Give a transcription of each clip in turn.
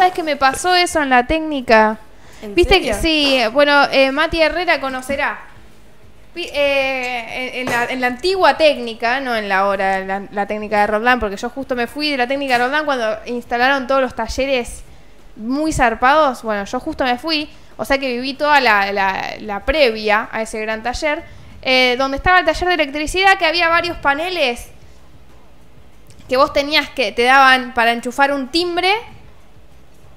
¿Sabes que me pasó eso en la técnica? ¿En Viste serio? que sí, bueno, eh, Mati Herrera conocerá. Eh, en, la, en la antigua técnica, no en la hora, la, la técnica de Roldán, porque yo justo me fui de la técnica de Roldán cuando instalaron todos los talleres muy zarpados. Bueno, yo justo me fui, o sea que viví toda la, previa a ese gran taller, eh, donde estaba el taller de electricidad, que había varios paneles que vos tenías que, te daban para enchufar un timbre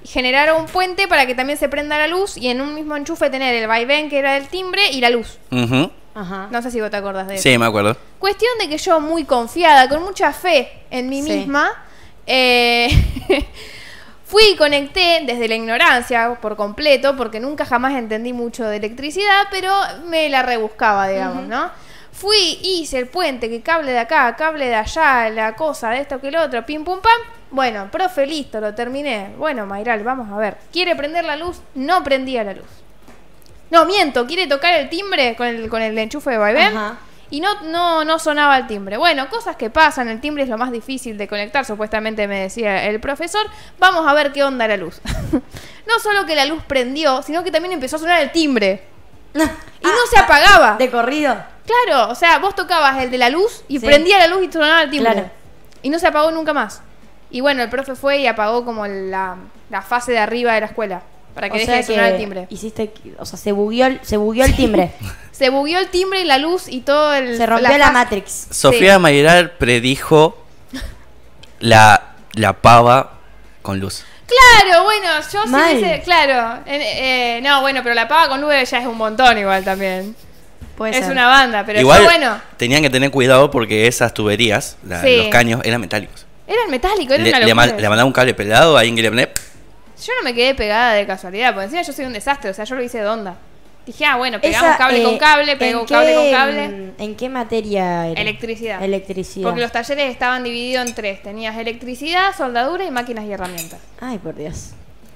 generar un puente para que también se prenda la luz y en un mismo enchufe tener el vaivén que era el timbre y la luz. Ajá. No sé si vos te acordás de eso. Sí, me acuerdo. Cuestión de que yo muy confiada, con mucha fe en mí Sí. misma, eh, fui y conecté desde la ignorancia por completo, porque nunca jamás entendí mucho de electricidad, pero me la rebuscaba, digamos, ¿no? Fui, hice el puente, que cable de acá, cable de allá, la cosa de esto que el otro, pim pum pam. Bueno, profe, listo, lo terminé. Bueno, Mayral, vamos a ver. ¿Quiere prender la luz? No prendía la luz. No, miento, quiere tocar el timbre con el, con el enchufe de vaivén. Ajá. Y no, no, no sonaba el timbre. Bueno, cosas que pasan, el timbre es lo más difícil de conectar, supuestamente me decía el profesor. Vamos a ver qué onda la luz. no solo que la luz prendió, sino que también empezó a sonar el timbre. Y no se apagaba. ¿De corrido? Claro, o sea, vos tocabas el de la luz y Sí. prendía la luz y sonaba el timbre. Claro. Y no se apagó nunca más. Y bueno, el profe fue y apagó como la, la fase de arriba de la escuela. Para que o deje sea de sonar el timbre. hiciste, o sea, se bugueó el, se bugueó el timbre. Se bugueó el timbre y la luz y todo el. se rompió la, Matrix. Sofía Mayoral predijo la, la pava con luz. Claro, bueno, yo sí Mal. hubiese- claro. eh, eh, no, bueno, pero la pava con nube ya es un montón igual también. Puede es ser. una banda, pero Igual yo, bueno, tenían que tener cuidado porque esas tuberías, la- Sí. los caños, eran metálicos. Era el metálico, era Le, una le locura. man- le mandaba un cable pelado a alguien que le ponía- Yo no me quedé pegada de casualidad, porque encima yo soy un desastre, o sea, yo lo hice de onda. Dije, ah, bueno, pegamos Esa, cable eh, con cable, ¿en pego qué, cable con cable. mm, ¿En qué materia era? Electricidad. Electricidad. Porque los talleres estaban divididos en tres. Tenías electricidad, soldadura y máquinas y herramientas. Ay, por Dios.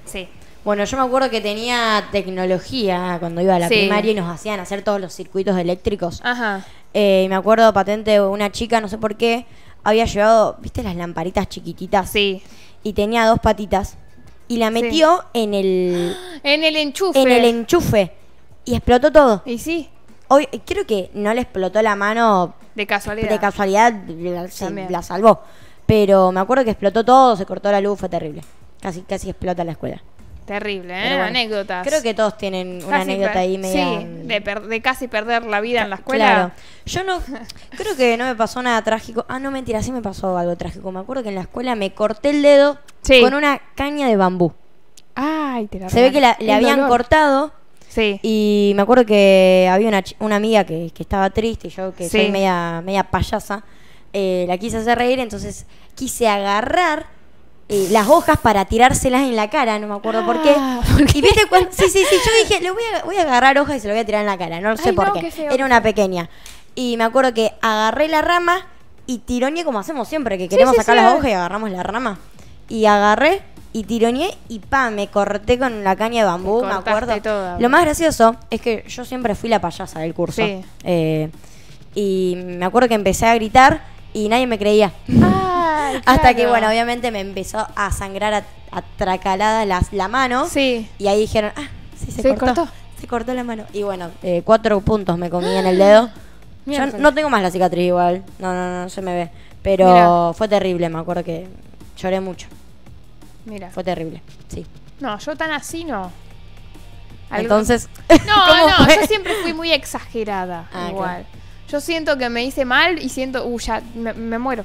Sí. Bueno, yo me acuerdo que tenía tecnología cuando iba a la Sí. primaria y nos hacían hacer todos los circuitos eléctricos. Ajá. Eh, y me acuerdo patente una chica, no sé por qué, había llevado, ¿viste las lamparitas chiquititas? Sí. Y tenía dos patitas. Y la metió en el En el enchufe. en el enchufe. Y explotó todo. Y sí, Hoy, creo que no le explotó la mano de casualidad. de casualidad, la, la salvó. Pero me acuerdo que explotó todo, se cortó la luz, fue terrible. Casi, casi explota la escuela. Terrible, ¿eh? Bueno, Anécdotas. Creo que todos tienen una Casi anécdota ahí media. Sí, de, per- de casi perder la vida en la escuela. Claro. Yo no. Creo que no me pasó nada trágico. Ah, no, mentira, sí me pasó algo trágico. Me acuerdo que en la escuela me corté el dedo Sí. con una caña de bambú. Ay, te la Se ve que la- le habían dolor. cortado Sí. y me acuerdo que había una, una amiga que, que estaba triste y yo que soy media, media payasa, eh, la quise hacer reír, entonces quise agarrar eh, las hojas para tirárselas en la cara, no me acuerdo por qué. Ah, ¿por qué? Y viste cuando, sí, sí, sí, yo dije, le voy a, voy a agarrar hojas y se lo voy a tirar en la cara, no sé Ay, por no, qué. Era una pequeña. Y me acuerdo que agarré la rama y tironeé como hacemos siempre, que queremos sí, sacar sí, las hojas y agarramos la rama. Y agarré y tironeé y pa, me corté con la caña de bambú, me acuerdo. toda. Lo más gracioso es que yo siempre fui la payasa del curso. Sí. Eh, y me acuerdo que empecé a gritar y nadie me creía. Hasta que, bueno, obviamente me empezó a sangrar a, atracalada las, la mano. Sí. Y ahí dijeron, ah, sí, se, Se cortó, cortó. Se cortó la mano. Y bueno, eh, cuatro puntos me comí en el dedo. Yo no tengo más la cicatriz igual. No, no, no, no se me ve. Pero Mira. fue terrible, me acuerdo que lloré mucho. Mira. Fue terrible, sí. No, yo tan así no. Algo- Entonces, No, ¿cómo no, fue? yo siempre fui muy exagerada. Ah, igual. Yo siento que me hice mal y siento, uh, ya, me, me muero.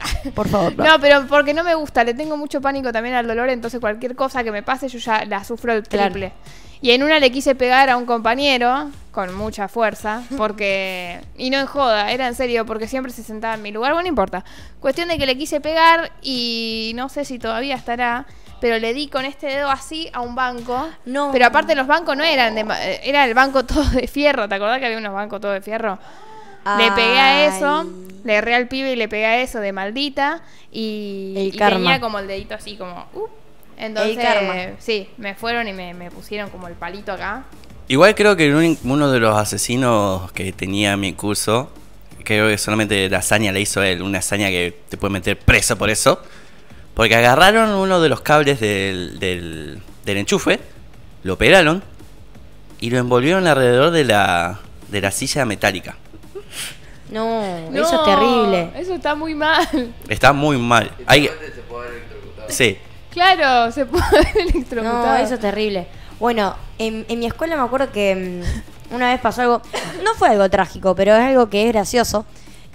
Por favor, no. No, pero porque no me gusta, le tengo mucho pánico también al dolor, entonces cualquier cosa que me pase yo ya la sufro el Claro. triple. Y en una le quise pegar a un compañero con mucha fuerza, porque... Y no en joda, era en serio, porque siempre se sentaba en mi lugar, bueno, no importa. Cuestión de que le quise pegar y no sé si todavía estará, pero le di con este dedo así a un banco. No. Pero aparte los bancos no eran de... eh, Era el banco todo de fierro, ¿te acordás que había unos bancos todo de fierro? Le pegué a eso, le erré al pibe y le pegué a eso de maldita y, El y karma. tenía como el dedito así como... uh. Entonces, karma. sí, me fueron y me, me pusieron como el palito acá. Igual creo que el uno de los asesinos que tenía mi curso, creo que solamente la hazaña la hizo él, una hazaña que te puede meter preso por eso, Porque agarraron uno de los cables del, del, del enchufe, lo pelaron y lo envolvieron alrededor de la, de la silla metálica. No, No, eso es terrible. Eso está muy mal. Está muy mal. Hay, sí, Claro, se puede haber electrocutado. No, eso es terrible. Bueno, en, en mi escuela me acuerdo que mm, una vez pasó algo, no fue algo trágico, pero es algo que es gracioso.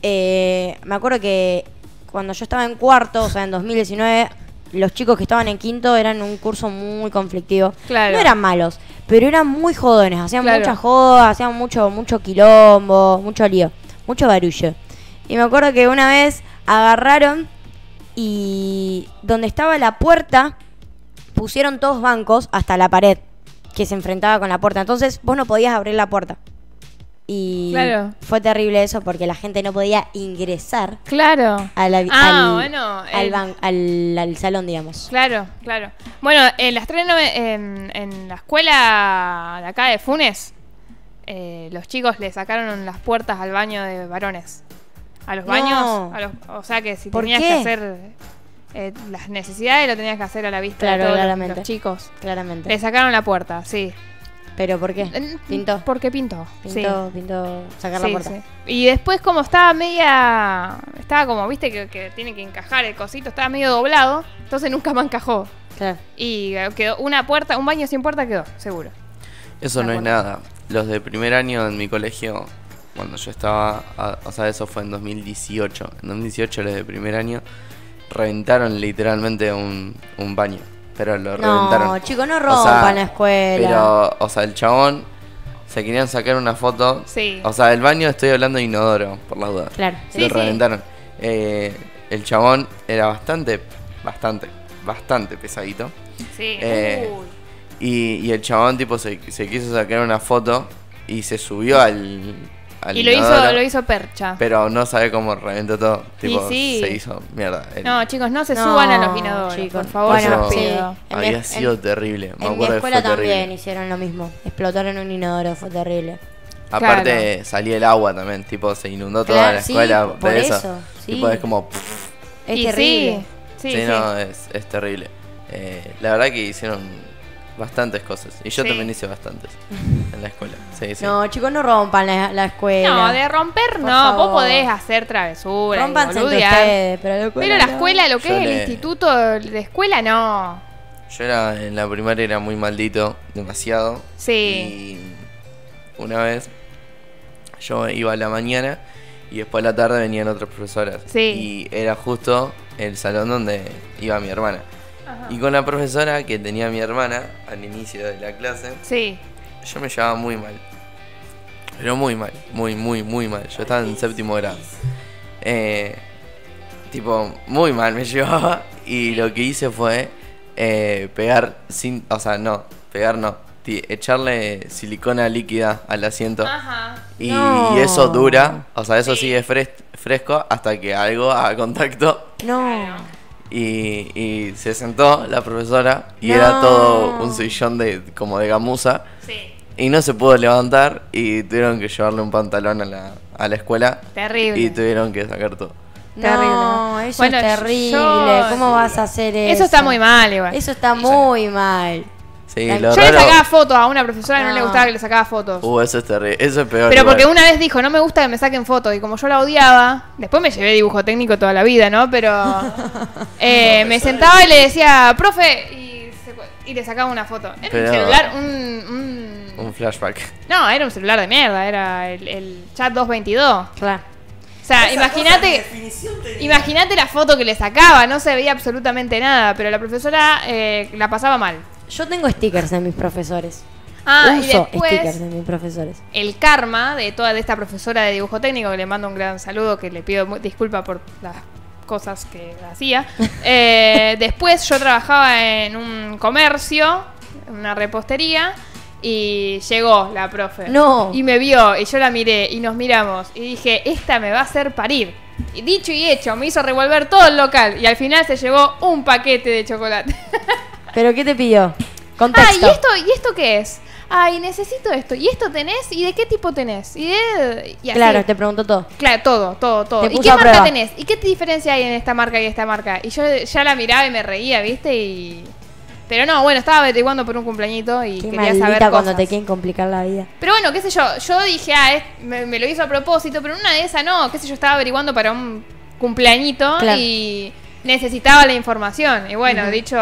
Eh, me acuerdo que cuando yo estaba en cuarto, o sea, en 2019, los chicos que estaban en quinto eran un curso muy conflictivo. Claro. No eran malos, pero eran muy jodones, hacían Claro. muchas jodas, hacían mucho, mucho quilombo, mucho lío, mucho barullo. Y me acuerdo que una vez agarraron y donde estaba la puerta pusieron todos bancos hasta la pared que se enfrentaba con la puerta. Entonces vos no podías abrir la puerta. Y Claro. fue terrible eso porque la gente no podía ingresar Claro. a la- Ah, al, bueno, al, el- ban- al- al salón, digamos. Claro, claro. Bueno, en las tres nove- en, en la escuela de acá de Funes, eh, los chicos le sacaron las puertas al baño de varones. A los No. baños, a los- o sea que si ¿Por tenías qué? que hacer eh, las necesidades, lo tenías que hacer a la vista Claro, de todos claramente. los chicos. Claramente. Le sacaron la puerta, sí. ¿Pero por qué? Eh, Pintó. Porque pintó. sí. Pintó, pintó sacar la Sí, puerta. sí. Y después como estaba media... Estaba como, viste, que, que tiene que encajar el cosito, estaba medio doblado, entonces nunca me encajó. Claro. Y quedó una puerta, un baño sin puerta quedó, seguro. Eso no es nada. Los de primer año en mi colegio, cuando yo estaba, a- o sea, eso fue en 2018. En 2018 los de primer año reventaron literalmente un, un baño. Pero lo No, reventaron. chicos, no O rompan sea, la escuela. Pero, o sea, el chabón se querían sacar una foto. Sí. O sea, el baño estoy hablando de inodoro, por las dudas. Claro. Sí, lo sí. reventaron. Eh, el chabón era bastante, bastante, bastante pesadito. Sí. Eh, Uy. Y, y el chabón tipo se, se quiso sacar una foto y se subió al, al Y lo inodoro, hizo, lo hizo percha. Pero no sabe cómo reventó todo. Tipo, sí. se hizo mierda. El- No, chicos, no se No, suban a los inodoros, chicos. por favor, sí. En mi- había en- sido terrible. Me En mi acuerdo que escuela fue también terrible. hicieron lo mismo. Explotaron un inodoro, fue terrible. Aparte salía el agua también, tipo se inundó toda Claro, la sí, escuela por de eso. eso, sí. Tipo es como pff, Es Y terrible. Sí, sí, sí, sí. no, es, es terrible. Eh, la verdad que hicieron bastantes cosas. Y yo Sí. también hice bastantes en la escuela. Sí, sí. No, chicos, no rompan la, la escuela. No, de romper Por no, favor. vos podés hacer travesuras, boludear. ustedes, pero la escuela Pero la escuela, lo que Yo es el instituto de escuela, no. Yo era en la primaria era muy maldito, demasiado. Sí. Y una vez yo iba a la mañana y después a la tarde venían otras profesoras. Sí. Y era justo el salón donde iba mi hermana. Y con la profesora que tenía mi hermana al inicio de la clase, Sí. yo me llevaba muy mal. Pero muy mal, muy, muy, muy mal. Yo estaba en séptimo grado. Eh, tipo, muy mal me llevaba. Y lo que hice fue eh, pegar sin. O sea, no, pegar no. Echarle silicona líquida al asiento. Ajá. Y, No. y eso dura. O sea, eso Sí. sigue fres- fresco hasta que algo haga contacto. No. Y, y se sentó la profesora. Y No. era todo un sillón de como de gamuza. Sí. Y no se pudo levantar y tuvieron que llevarle un pantalón a la, a la escuela. Terrible. Y tuvieron que sacar todo. No, eso Bueno, es terrible. yo- ¿Cómo vas a hacer eso? Eso está muy mal, igual. Eso está muy mal. Sí, Yo lo Yo le sacaba fotos a una profesora que no le gustaba que le sacaba fotos. Uh, eso es terrible. Eso es peor. Pero igual. porque una vez dijo, no me gusta que me saquen fotos. Y como yo la odiaba, después me llevé dibujo técnico toda la vida, ¿no? Pero eh, me sentaba y le decía, profe, y, se- y le sacaba una foto. Era Pero- un celular, un, un- Un flashback. No, era un celular de mierda, era el, el chat 222. Claro. O sea, imagínate imagínate la foto que le sacaba, no se veía absolutamente nada, pero la profesora eh, la pasaba mal. Yo tengo stickers de mis profesores. Ah, y Uso después stickers de mis profesores. el karma de toda de esta profesora de dibujo técnico, que le mando un gran saludo, que le pido disculpa por las cosas que hacía. Eh, después yo trabajaba en un comercio, una repostería, y llegó la profe. No. Y me vio, y yo la miré, y nos miramos, y dije, esta me va a hacer parir. Y dicho y hecho, me hizo revolver todo el local, y al final se llevó un paquete de chocolate. ¿Pero qué te pidió? Ah, Contexto. ¿y esto, ¿y esto qué es? ay, necesito esto, y esto tenés, y de qué tipo tenés, y de... y así. Claro, te pregunto todo. Claro, todo, todo, todo. Te ¿Y qué marca prueba. tenés? ¿Y qué diferencia hay en esta marca y esta marca? Y yo ya la miraba y me reía, ¿viste? Y... Pero no, bueno, estaba averiguando por un cumpleañito y Qué quería saber maldita cuando cosas. te quieren complicar la vida. Pero bueno, qué sé yo, yo dije, ah, es- me, me lo hizo a propósito, pero en una de esas no, qué sé yo, estaba averiguando para un cumpleañito Claro. y necesitaba la información. Y bueno, dicho...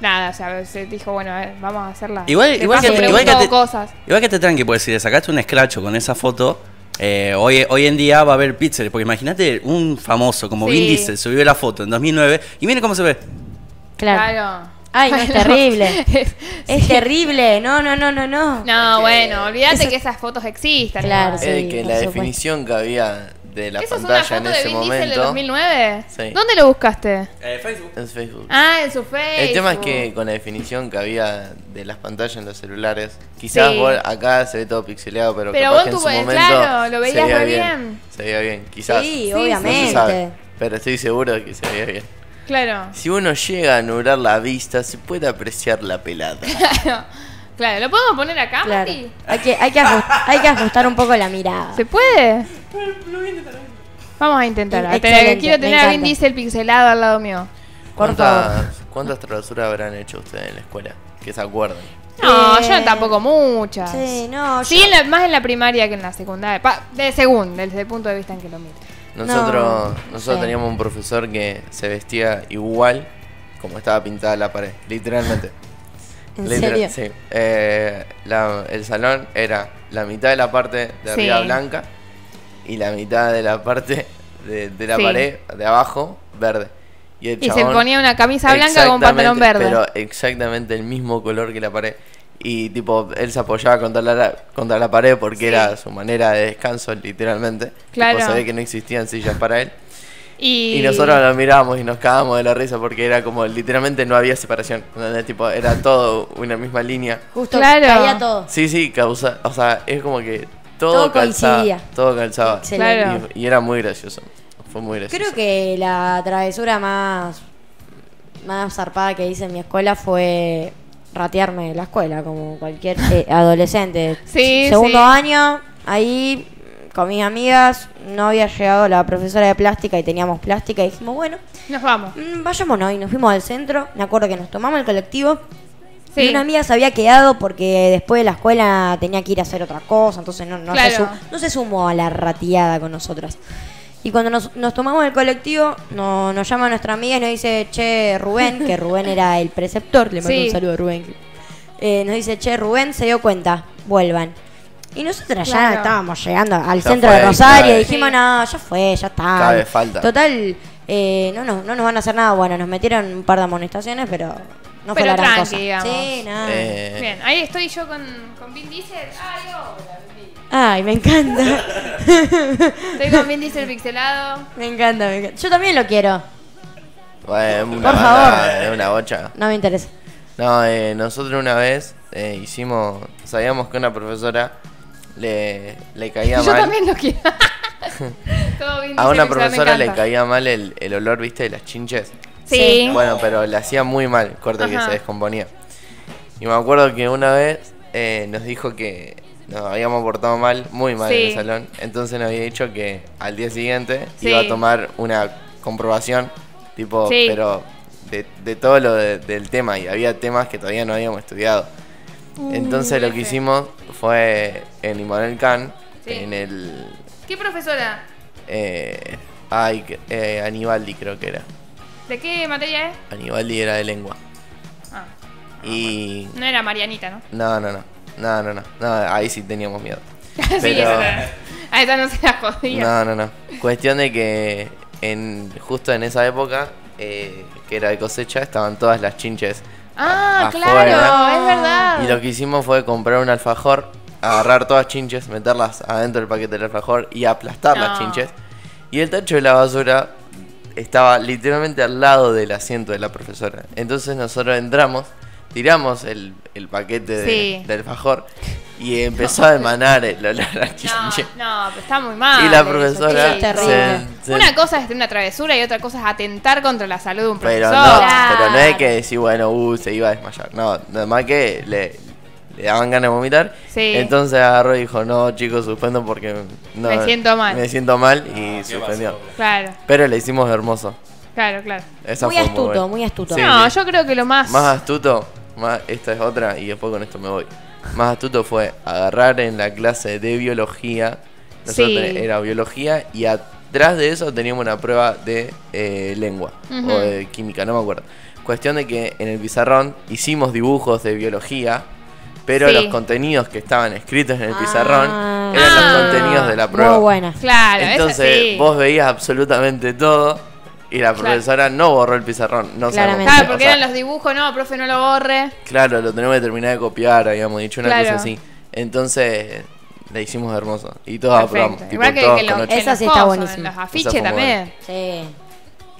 Nada, o sea, se dijo, bueno, a ver, vamos a hacerla. Igual- igual que- igual que te- cosas. Igual que te tranqui, porque si le sacaste un escracho con esa foto, eh, hoy, hoy en día va a haber píxeles. Porque imagínate un famoso como Sí. Vin Diesel subió la foto en 2009 y miren cómo se ve. Claro. Claro. Ay, no, es terrible. Es terrible. No, no, no, no, no. No, bueno, olvídate Eso- que esas fotos existan. Claro, igual. sí. Eh, que la supuesto. definición que había de la ¿Eso es una pantalla foto en de ese Vin Diesel del momento 2009? Sí. ¿Dónde lo buscaste? Facebook. es Facebook. Ah, en su Facebook. El tema es que con la definición que había de las pantallas en los celulares, quizás Sí. vos acá se ve todo pixeleado, pero, Pero capaz vos que en tu- su momento claro, lo se veías veía re bien. Se veía bien, quizás. Sí, Sí, No se obviamente. sabe, pero estoy seguro de que se veía bien. Claro. Si uno llega a nublar la vista, se puede apreciar la pelada. claro, ¿lo podemos poner acá, Claro. Mati? Hay que, hay, que ajustar, hay que ajustar un poco la mirada. ¿Se puede? Vamos a intentar. A tener- Excelente, quiero tener a Vin. Diesel pixelado al lado mío. Por favor. ¿Cuántas, ¿Cuántas travesuras habrán hecho ustedes en la escuela? Que se acuerden. No, Eh, yo tampoco muchas. Sí, no, Sí, yo- en la- más en la primaria que en la secundaria. Pa- de según, desde el punto de vista en que lo miro. Nosotros, No, nosotros sí. teníamos un profesor que se vestía igual como estaba pintada la pared, literalmente. ¿En Literal- serio? Sí. Eh, la- el salón era la mitad de la parte de arriba Sí. blanca y la mitad de la parte de, de la Sí. pared de abajo verde. Y, el Y se ponía una camisa blanca con un pantalón verde. Pero exactamente el mismo color que la pared. Y tipo, él se apoyaba contra la, contra la pared porque Sí. era su manera de descanso, literalmente. Claro. Tipo, ve que no existían sillas para él. Y, Y nosotros lo mirábamos y nos cagábamos de la risa porque era como literalmente no había separación. ¿entendés? Tipo, era todo una misma línea. Justo Claro. caía todo. Sí, sí, causa, o sea, es como que todo, Todo calzaba. coincidía. Todo calzaba. Claro. Y, y era muy gracioso. Fue muy gracioso. Creo que la travesura más, más zarpada que hice en mi escuela fue ratearme de la escuela, como cualquier eh, adolescente. Sí, Segundo sí. año, ahí con mis amigas, no había llegado la profesora de plástica y teníamos plástica y dijimos, bueno, Nos vamos. mm, vayámonos y nos fuimos al centro. Me acuerdo que nos tomamos el colectivo. Sí. Y una amiga se había quedado porque después de la escuela tenía que ir a hacer otra cosa, entonces no, no, se, Claro. su- no se sumó a la rateada con nosotras. Y cuando nos, nos tomamos el colectivo, no- nos llama nuestra amiga y nos dice, che, Rubén, que Rubén era el preceptor, le mando Sí. un saludo a Rubén. Eh, nos dice, che, Rubén se dio cuenta, vuelvan. Y nosotras ya Claro. estábamos llegando al Ya centro fue, de Rosario y dijimos, Sí. no, ya fue, ya está. Cada vez falta. Total, eh, no, no, no nos van a hacer nada. Bueno, nos metieron un par de amonestaciones, pero no fue Pero la gran tranqui, cosa. digamos. Sí, nada. Eh, Bien, ahí estoy yo con, con Vin Diesel. Ay, hola, Vin Diesel. Ay, me encanta. Estoy con Vin Diesel pixelado. me encanta, me encanta. Yo también lo quiero. bueno, una Por banda, favor. eh, una bocha. No me interesa. No, eh, nosotros una vez eh, hicimos, sabíamos que una profesora le, le caía Yo mal. también lo quiero. Todo Vin A una pixelado, me profesora le encanta. caía mal el, el olor, viste, de las chinches. Sí. Bueno, pero le hacía muy mal, corte que Ajá. se descomponía. Y me acuerdo que una vez eh, nos dijo que nos habíamos portado mal, muy mal en el salón. Entonces nos había dicho que al día siguiente Sí. iba a tomar una comprobación, tipo, Sí. pero de, de todo lo de- del tema. Y había temas que todavía no habíamos estudiado. Entonces lo que hicimos fue en Immanuel Sí. en el... ¿Qué profesora? Eh, ay, que- eh, Anibaldi creo que era. ¿De qué materia es? Anibaldi era de lengua. Ah, Y... no era Marianita, ¿no? No, no, no. No, no, no. no ahí sí teníamos miedo. sí, Pero- esa era- A esa no se la jodía. No, no, no. Cuestión de que en justo en esa época, eh, que era de cosecha, estaban todas las chinches. Ah, claro, afuera. es verdad. Y lo que hicimos fue comprar un alfajor, agarrar todas las chinches, meterlas adentro del paquete del alfajor y aplastar las chinches. Y el tacho de la basura estaba literalmente al lado del asiento de la profesora. Entonces nosotros entramos, tiramos el, el paquete de- Sí. del fajor y empezó a emanar el olor a No, quinche. no, pero está muy mal. Y la eso, profesora eso es terrible. se- se- Una cosa es una travesura y otra cosa es atentar contra la salud de un pero profesor. no, Claro. pero no es que decir, bueno, uh, se iba a desmayar. No, nada más que le, le daban ganas de vomitar. Sí. Entonces agarró y dijo, no, chicos, suspendo porque no, Me siento mal. Me siento mal y ¿qué suspendió. pasó? Claro, Pero le hicimos hermoso. claro, claro. Esa Muy astuto, muy astuto. Sí, no, sí. yo creo que lo más. Más astuto, más, esta es otra y después con esto me voy. Más astuto fue agarrar en la clase de biología. Nosotros Sí. era biología y atrás de eso teníamos una prueba de eh, lengua o de química, no me acuerdo. Cuestión de que en el pizarrón hicimos dibujos de biología, pero Sí. los contenidos que estaban escritos en el pizarrón Ah. eran Ah. los contenidos de la prueba. Muy buena. Claro, Entonces eso sí. vos veías absolutamente todo y la Claro. profesora no borró el pizarrón. No Claramente. por qué, Claro, porque o sea, eran los dibujos, no, profe, no lo borre. Claro, lo tenemos que terminar de copiar, habíamos dicho una Claro. cosa así. Entonces, le hicimos hermoso. Y todos Perfecto. aprobamos. tipo, Igual que, todos que con lo- Esa sí está buenísima. En los afiches también. Sí.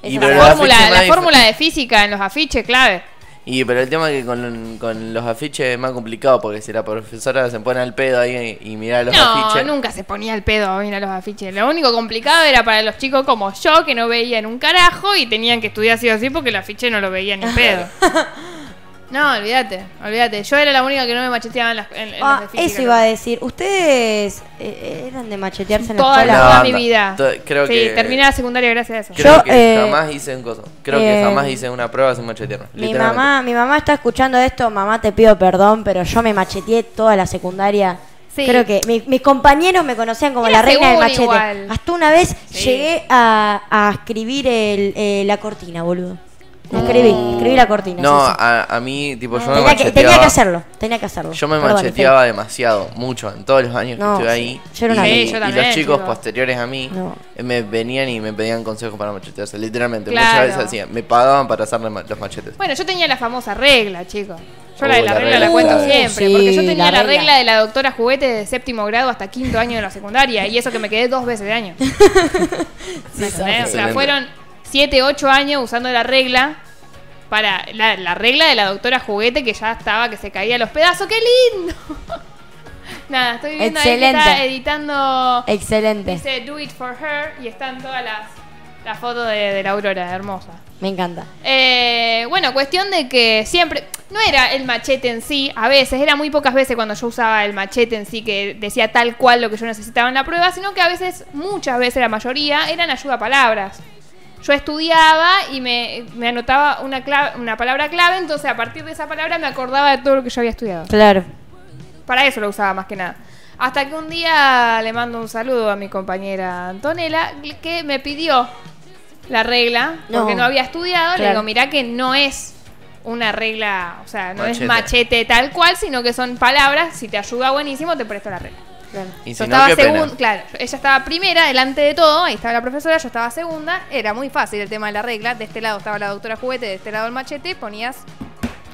Y La la- fórmula, la fórmula de física en los afiches, clave. Y pero el tema es que con, con los afiches es más complicado porque si la profesora se pone al pedo ahí y, mira los No, afiches. nunca se ponía el pedo a mirar los afiches. Lo único complicado era para los chicos como yo, que no veían un carajo y tenían que estudiar así o así porque el afiche no lo veían ni pedo. No, olvídate, olvídate. Yo era la única que no me macheteaba en, las, en, en Ah, de física. eso iba a decir. ¿Ustedes eh, eran de machetearse en la Toda, escuela? la, No, toda mi vida. To- creo sí, que- terminé la secundaria gracias a eso. Creo Yo, que eh, jamás hice un coso. Creo eh, que jamás hice una prueba sin machetearme. Mi literalmente. mamá, mi mamá está escuchando esto, mamá te pido perdón, pero yo me macheteé toda la secundaria. Sí. Creo que mi- mis compañeros me conocían como Era la reina del según machete. igual. Hasta una vez Sí. llegué a, a escribir el, eh, la cortina, boludo. Escribí, escribí la cortina. No, sí, sí. A, a mí, tipo, yo me tenía, que, macheteaba. tenía que hacerlo, tenía que hacerlo. Yo me Perdón, macheteaba demasiado, mucho, en todos los años No, que estuve sí. ahí. Yo era una y, yo y también, los chicos chico. posteriores a mí No. eh, me venían y me pedían consejos para machetearse, literalmente. Claro. Muchas veces hacían, me pagaban para hacerle los machetes. Bueno, yo tenía la famosa regla, chicos. Yo Uh, la de la, la regla, regla la cuento clave. siempre, Sí, porque yo tenía la la regla. de la doctora juguete de séptimo grado hasta quinto año de la secundaria, y eso que me quedé dos veces de año. ¿Me? O sea, fueron siete, ocho años usando la regla para la, la regla de la doctora juguete que ya estaba, que se caía a los pedazos. ¡Qué lindo! Nada, estoy viendo ahí que está editando Excelente, Dice Do It For Her y están todas las, las fotos de, de la Aurora, hermosa. me encanta. Eh, bueno, cuestión de que siempre, no era el machete en sí, a veces, era muy pocas veces cuando yo usaba el machete en sí que decía tal cual lo que yo necesitaba en la prueba, sino que a veces, muchas veces, la mayoría, eran ayuda a palabras. Yo estudiaba y me, me anotaba una, clave- una palabra clave, entonces a partir de esa palabra me acordaba de todo lo que yo había estudiado. Claro. Para eso lo usaba más que nada. Hasta que un día le mando un saludo a mi compañera Antonella que me pidió la regla porque No. no había estudiado. Le digo, mirá que no es una regla, o sea, no Machete. es machete tal cual, sino que son palabras. Si te ayuda buenísimo, te presto la regla. Claro. Y Yo no, estaba segunda, claro, ella estaba primera delante de todo, ahí estaba la profesora, yo estaba segunda, era muy fácil el tema de la regla, de este lado estaba la doctora juguete, de este lado el machete, ponías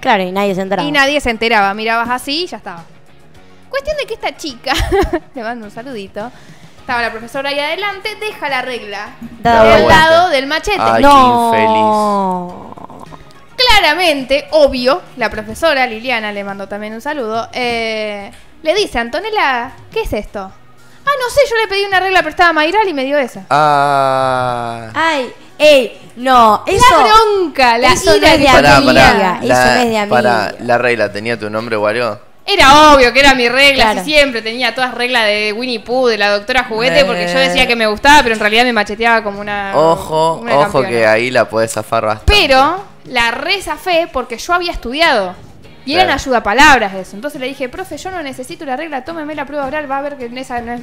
Claro, y nadie se enteraba. y nadie se enteraba, mirabas así y ya estaba. Cuestión de que esta chica, le mando un saludito, estaba la profesora ahí adelante, deja la regla del vuelta. lado del machete. Ay, no. Claramente, obvio, la profesora Liliana, le mando también un saludo, eh, le dice, Antonella, ¿qué es esto? Ah, no sé, yo le pedí una regla prestada a Mayral y me dio esa. Ah. Ay, ey, no, eso. la bronca, la eso no es de amiga. eso no es de amiga. Para, ¿la regla tenía tu nombre o algo? Era obvio que era mi regla, Claro. así siempre tenía todas reglas de Winnie Pooh, de la doctora juguete, Eh. porque yo decía que me gustaba, pero en realidad me macheteaba como una. Ojo, una ojo campeona. que ahí la podés zafar bastante. Pero la reza fe porque yo había estudiado. Y Claro. eran ayuda palabras eso. Entonces le dije, profe, yo no necesito la regla, tómeme la prueba oral, va a ver que en esa no es.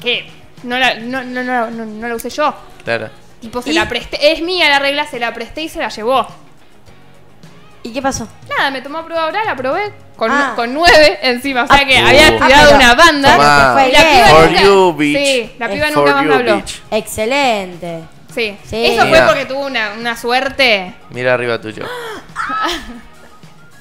¿Qué? No la, no, no, no, no, no la usé yo. Claro. Tipo, se ¿Y? la presté. Es mía la regla, se la presté y se la llevó. ¿Y qué pasó? Nada, me tomó prueba oral, aprobé con, Ah. con nueve encima. O sea Ah, que uh. había Ah, estudiado pero- una banda. Fue Y la bien. piba For nunca, you, bitch. Sí, la piba nunca más me habló. bitch. Excelente. Sí. Sí. Eso fue porque tuvo una, una suerte. Mira arriba tuyo.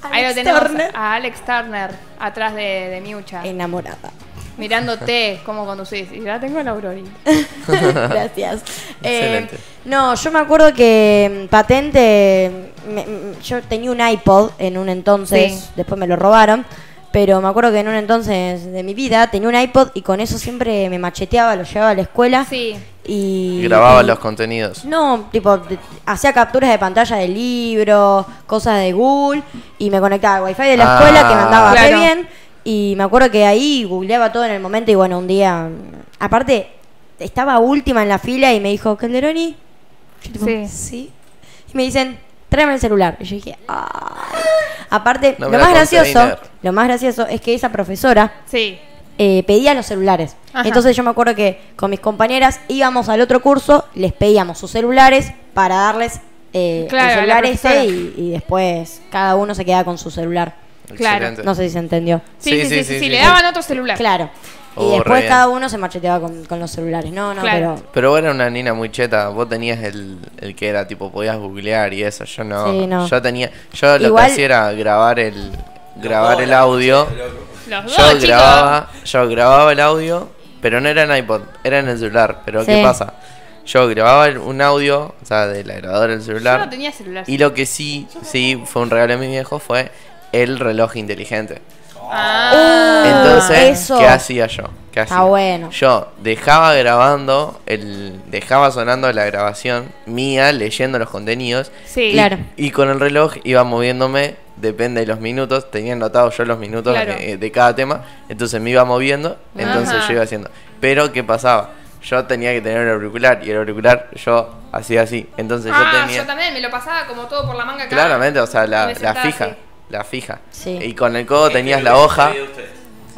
Ahí lo Alex tenemos Turner. a Alex Turner atrás de, de Miucha. Enamorada. Mirándote cómo conducís. Y ya tengo la Aurori. Gracias. Eh, Excelente. no, yo me acuerdo que mm, patente me- me- yo tenía un iPod en un entonces, Sí. después me lo robaron, pero me acuerdo que en un entonces de mi vida tenía un iPod y con eso siempre me macheteaba, lo llevaba a la escuela Sí. Y... Grababa y- los contenidos. No, tipo, hacía capturas de pantalla de libros, cosas de Google y me conectaba al wifi de la Ah, escuela que me andaba re Claro. bien y me acuerdo que ahí googleaba todo en el momento y bueno, un día, aparte, estaba última en la fila y me dijo, Calderoni, Yo Sí. sí. Y me dicen, tráeme el celular. Y yo dije, ay. Aparte, No lo más gracioso, lo más gracioso es que esa profesora Sí. Eh, pedía los celulares. Ajá. Entonces yo me acuerdo que con mis compañeras íbamos al otro curso, les pedíamos sus celulares para darles eh, Claro, el celular ese profesora. y, y después cada uno se queda con su celular. Claro. No sé si se entendió. Sí, sí, sí, sí, sí, le daban otro celular. Claro. Oh, y después cada uno se macheteaba con, con los celulares. No, no, Claro. pero... Pero vos eras una nina muy cheta, vos tenías el, el que era tipo, podías googlear y eso, yo no. Sí, no. Yo tenía, yo lo que hacía era grabar el, grabar el audio. Los dos, Yo chicos. grababa, yo grababa el audio, pero no era en iPod, era en el celular. Pero ¿qué Sí. pasa? Yo grababa un audio, o sea, de la grabadora del Yo celular. no tenía celular. Y lo que sí, sí fue un regalo de mi viejo fue el reloj inteligente. Ah. Entonces, eso. ¿qué hacía yo? ¿Qué hacía? Ah, bueno. Yo dejaba grabando, el, dejaba sonando la grabación mía, leyendo los contenidos. Sí. y, Claro. y con el reloj iba moviéndome, depende de los minutos. Tenía anotado yo los minutos Claro. de cada tema. Entonces me iba moviendo, entonces Ajá. yo iba haciendo. Pero, ¿qué pasaba? Yo tenía que tener el auricular y el auricular yo hacía así. Entonces Ah, yo tenía... también me lo pasaba como todo por la manga acá. Claramente, o sea, la, fija. así. La fija. Sí. Y con el codo tenías la hoja.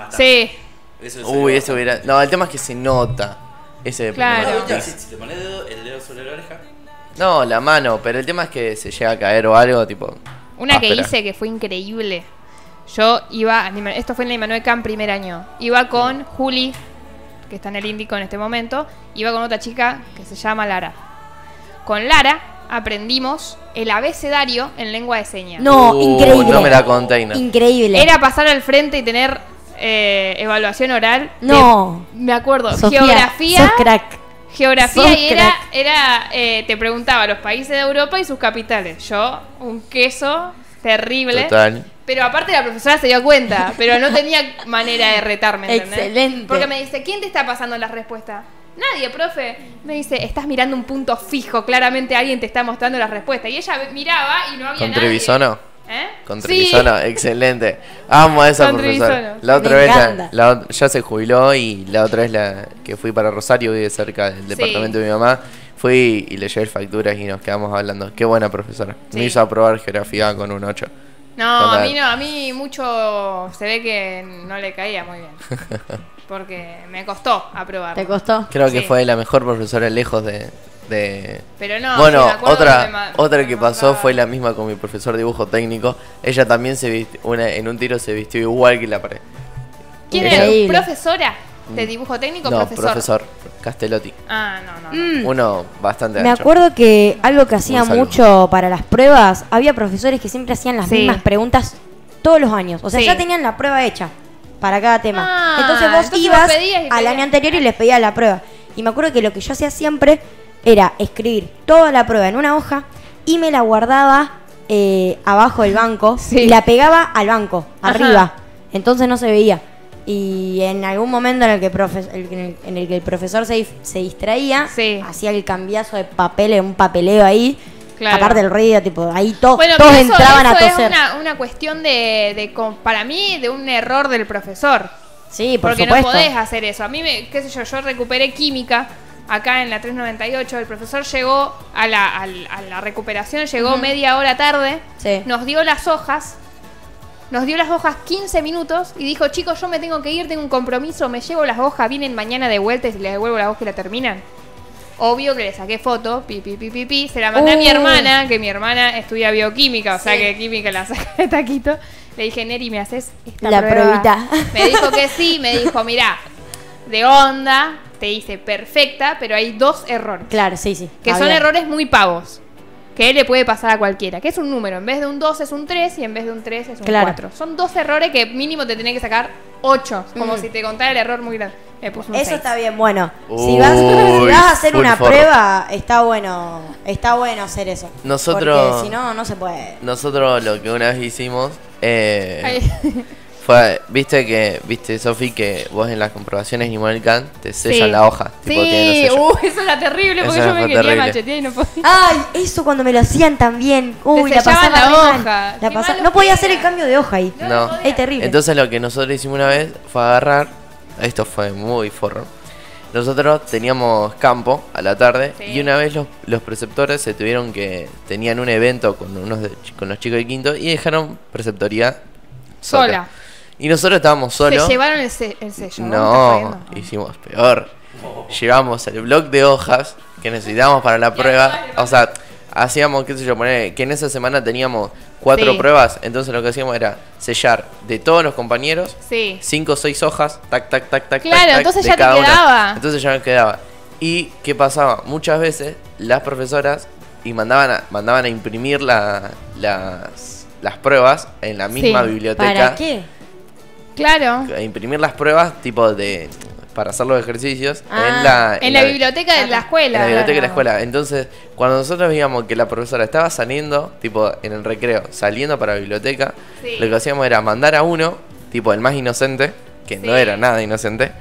Sí. Uy, eso hubiera. No, el tema es que se nota. Ese Claro. Si te pones dedo- el dedo sobre la oreja. No, la mano, pero el tema es que se llega a caer o algo, tipo. Una que áspera. hice que fue increíble. Yo iba, al Ima- esto fue en la Immanuel Camp primer año. Iba con Juli, que está en el Índico en este momento. Iba con otra chica que se llama Lara. Con Lara aprendimos el abecedario en lengua de señas. No, Uh, increíble. no me la container. Increíble. Era pasar al frente y tener eh, evaluación oral. de- No. me acuerdo. Sofía, geografía. sos crack. Geografía Sos y era, crack. era eh, te preguntaba los países de Europa y sus capitales. Yo, un queso terrible. Total. Pero aparte la profesora se dio cuenta, pero no tenía manera de retarme. ¿entendés? Excelente. Porque me dice, ¿quién te está pasando las respuestas? Nadie, profe. Me dice, estás mirando un punto fijo, claramente alguien te está mostrando las respuestas. Y ella miraba y no había ¿Con nadie. Trevisono? ¿Eh? Con Sí. Trevisono, excelente. Amo a esa Con profesora. La otra Me vez, la, la ya se jubiló y la otra vez la que fui para Rosario, vive cerca del departamento de mi mamá. Fui y le llevé facturas y nos quedamos hablando. Qué buena profesora. Sí. Me hizo aprobar geografía con un 8. No, a mí no, a mí mucho se ve que no le caía muy bien. Porque me costó aprobar. ¿Te costó? Creo que fue la mejor profesora lejos de. de- Pero no, bueno, sí, me acuerdo otra, que me ma- otra me que pasó fue la misma con mi profesor de dibujo técnico. Ella también se vistió, una, en un tiro se vistió igual que la pared. ¿Quién era? ¿Profesora de dibujo técnico o No, profesor? profesor. Castellotti. Ah, no, no. no. Mm. Uno bastante Me ancho. acuerdo que algo que hacía mucho para las pruebas, había profesores que siempre hacían las Sí. mismas preguntas todos los años. O sea, Sí. ya tenían la prueba hecha para cada tema. Ah, entonces vos entonces ibas vos pedías y al año anterior y les pedías la prueba. Y me acuerdo que lo que yo hacía siempre era escribir toda la prueba en una hoja y me la guardaba eh, abajo del banco Sí. y la pegaba al banco, Ajá. arriba. Entonces no se veía. Y en algún momento en el que, en el, en el que el profesor se, distraía, Sí. hacía el cambiazo de papel, un papeleo ahí. Claro. Aparte del ruido, tipo, ahí to- Bueno, todos eso, entraban a eso es toser. una, una cuestión de, para mí, de un error del profesor. Sí, por porque supuesto. no podés hacer eso. A mí, me, qué sé yo, yo recuperé química acá en la 398. El profesor llegó a la, al- a la recuperación, llegó media hora tarde, Sí. nos dio las hojas. Nos dio las hojas 15 minutos y dijo, chicos, yo me tengo que ir, tengo un compromiso, me llevo las hojas, vienen mañana de vuelta y les devuelvo las hojas y la terminan. Obvio que le saqué foto, pi, pi, pi, pi, pi, se la mandé a mi Uh. hermana, que mi hermana estudia bioquímica, o sea que química la saca de taquito. Le dije, Neri, ¿me haces esta La prueba?" pruebita. Me dijo que sí, me dijo, mirá, de onda, te hice perfecta, pero hay dos errores. Claro, sí, sí. Que son errores muy pavos. Que le puede pasar a cualquiera. Que es un número. En vez de un 2 es un 3 y en vez de un 3 es un Claro. 4. Son dos errores que mínimo te tenés que sacar 8. Como Mm. si te contara el error muy grande. Puso un Eso está bien, bueno. si, vas, si vas a hacer una forro. prueba, está bueno, está bueno hacer eso. Nosotros- Porque si no, no se puede. Nosotros lo que una vez hicimos eh. fue, viste que, viste Sofi, que vos en las comprobaciones y Manuel Kant te sellan Sí. la hoja. tipo, Sí, los sellos. uh, eso era terrible porque Eso yo me fue quería terrible. machetear y no podía. Ay, eso cuando me lo hacían también. Uy, Te la sellaban pasaba la re mal. hoja. La Qué pasaba- malo No podía que hacer el era. cambio de hoja ahí. No. Es terrible. Entonces lo que nosotros hicimos una vez fue agarrar, esto fue muy forro. Nosotros teníamos campo a la tarde Sí. y una vez los, los preceptores se tuvieron que tenían un evento con unos de- con los chicos de quinto y dejaron preceptoría sola. Y nosotros estábamos solos. Se llevaron el, se- el sello. ¿no? Hicimos peor. Llevamos el bloc de hojas que necesitábamos para la prueba. O sea, hacíamos, qué sé yo, poner que en esa semana teníamos cuatro Sí. pruebas. Entonces lo que hacíamos era sellar de todos los compañeros Sí. cinco o seis hojas, tac, tac, tac, tac. Claro, tac, entonces ya te una. quedaba. Entonces ya me quedaba. ¿Y qué pasaba? Muchas veces las profesoras y mandaban a, mandaban a imprimir la- las, las pruebas en la misma Sí. biblioteca ¿Para qué? Claro. imprimir las pruebas tipo de para hacer los ejercicios Ah, en la En la biblioteca de la escuela. en la biblioteca de la escuela entonces cuando nosotros veíamos que la profesora estaba saliendo tipo en el recreo saliendo para la biblioteca Sí. lo que hacíamos era mandar a uno tipo el más inocente que no era nada inocente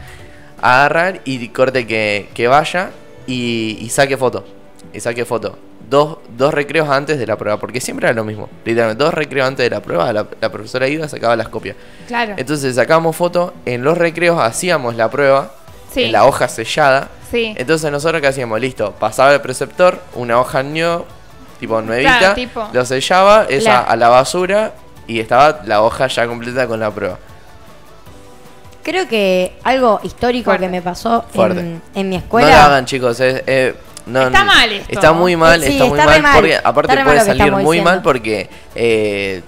a agarrar y corte que, que vaya y, y saque foto y saque foto dos, dos recreos antes de la prueba porque siempre era lo mismo literalmente dos recreos antes de la prueba la, la profesora iba sacaba las copias Claro. entonces sacábamos foto, en los recreos hacíamos la prueba, Sí. en la hoja sellada. Sí. Entonces nosotros qué hacíamos, listo, pasaba el preceptor, una hoja new, tipo nuevita, Claro, tipo. lo sellaba, esa Claro. a la basura y estaba la hoja ya completa con la prueba. Creo que algo histórico Fuerte. que me pasó en, en mi No escuela. lo hagan chicos, es, eh, no, Está mal esto. Está muy mal, sí, está muy está mal, mal. porque aparte Está puede salir muy diciendo. mal porque eh,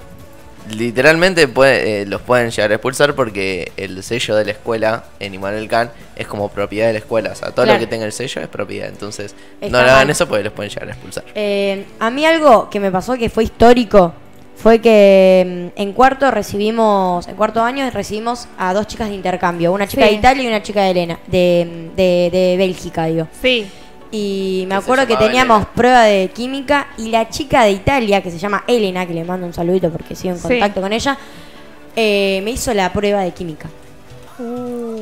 literalmente puede, eh, los pueden llegar a expulsar porque el sello de la escuela en Immanuel Khan es como propiedad de la escuela, o sea, todo Claro. lo que tenga el sello es propiedad, entonces Está no le hagan eso porque los pueden llegar a expulsar. Eh, a mí algo que me pasó que fue histórico fue que mm, en cuarto recibimos, en cuarto año recibimos a dos chicas de intercambio, una chica Sí. de Italia y una chica de Elena, de, de, de Bélgica, digo. Sí. Y me acuerdo que teníamos Elena. prueba de química y la chica de Italia, que se llama Elena, que le mando un saludito porque sigo en Sí. contacto con ella, eh, me hizo la prueba de química.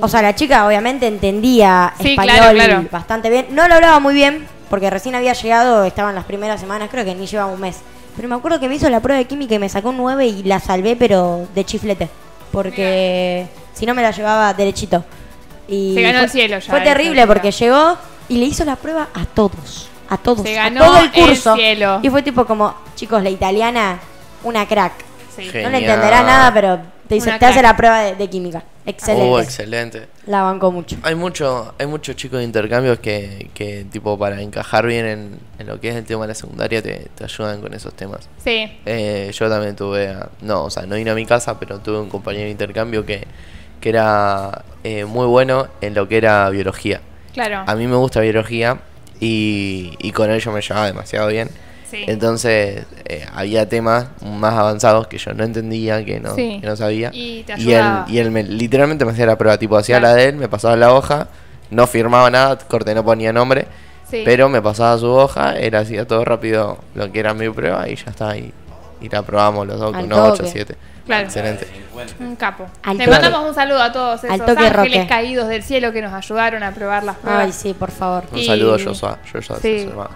O sea, la chica obviamente entendía Sí, español claro, claro. bastante bien. No lo hablaba muy bien, porque recién había llegado, estaban las primeras semanas, creo que ni llevaba un mes. Pero me acuerdo que me hizo la prueba de química y me sacó un 9 y la salvé, pero de chiflete. Porque si no me la llevaba derechito. Y Se ganó fue, el cielo ya, Fue terrible porque llegó y le hizo la prueba a todos. A todos. Se a ganó todo el el curso. cielo. Y fue tipo como, chicos, la italiana, una crack. Sí. Genial. No le entenderá nada, pero te, dice, Una te hace la prueba de, de química. Excelente. Oh, excelente. La banco mucho. Hay mucho, hay muchos chicos de intercambios que, que tipo para encajar bien en, en lo que es el tema de la secundaria te, te ayudan con esos temas. Sí. Eh, yo también tuve, a- no, o sea, no vino a mi casa, pero tuve un compañero de intercambio que, que era eh, muy bueno en lo que era biología. Claro. A mí me gusta biología y, y con él yo me llevaba demasiado bien. Sí. Entonces eh, había temas más avanzados que yo no entendía, que no, Sí. que no sabía. Y te él, ayudaba. y él me, literalmente me hacía la prueba, tipo hacía Claro. la de él, me pasaba la hoja, no firmaba nada, corte no ponía nombre, Sí. pero me pasaba su hoja, él hacía todo rápido lo que era mi prueba y ya está. Y, y la probamos los dos con 8, toque. 7. Claro. Excelente. Un capo. Al toque. mandamos un saludo a todos esos Al toque, ángeles Roque. caídos del cielo que nos ayudaron a probar las pruebas. Ay, sí, por favor. Un Y- saludo a Joshua. Joshua Sí. se llama.